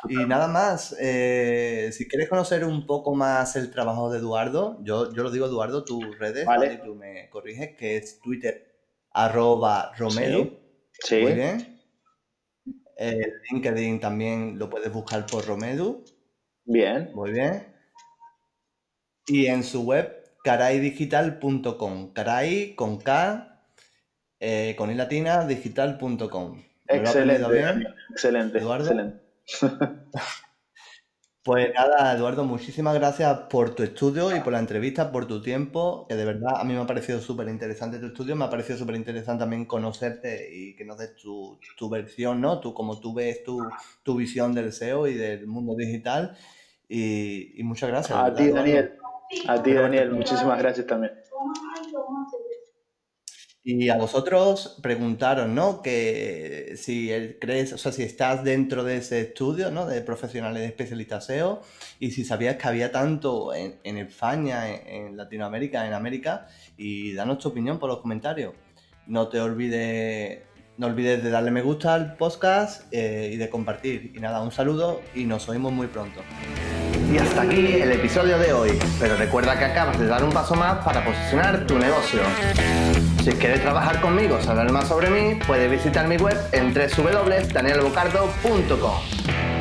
[SPEAKER 1] Y nada más, eh, si quieres conocer un poco más el trabajo de Eduardo, yo, yo lo digo Eduardo, tus redes, vale. tú me corriges, que es Twitter arroba Romero.
[SPEAKER 2] Sí.
[SPEAKER 1] Muy bien. El LinkedIn también lo puedes buscar por Romedu.
[SPEAKER 2] Bien.
[SPEAKER 1] Muy bien. Y en su web caraydigital.com. Caray con K, eh, con I latina, digital.com.
[SPEAKER 2] Excelente, excelente,
[SPEAKER 1] Eduardo.
[SPEAKER 2] Excelente.
[SPEAKER 1] Pues nada, Eduardo, muchísimas gracias por tu estudio y por la entrevista, por tu tiempo, que de verdad a mí me ha parecido súper interesante tu estudio, me ha parecido súper interesante también conocerte y que nos des tu, versión, ¿no? Tú, como tú ves tu, visión del SEO y del mundo digital. Y, muchas gracias.
[SPEAKER 2] A ti, Daniel. A ti, Daniel, muchísimas gracias también.
[SPEAKER 1] Y a vosotros preguntaros, ¿no? Que si crees, o sea, si estás dentro de ese estudio, ¿no? De profesionales de especialistas SEO y si sabías que había tanto en, España, en, Latinoamérica, en América, y danos tu opinión por los comentarios. No te olvides, no olvides de darle me gusta al podcast eh, y de compartir. Y nada, un saludo y nos oímos muy pronto. Y hasta aquí el episodio de hoy, pero recuerda que acabas de dar un paso más para posicionar tu negocio. Si quieres trabajar conmigo, saber más sobre mí, puedes visitar mi web en www.danielbocardo.com.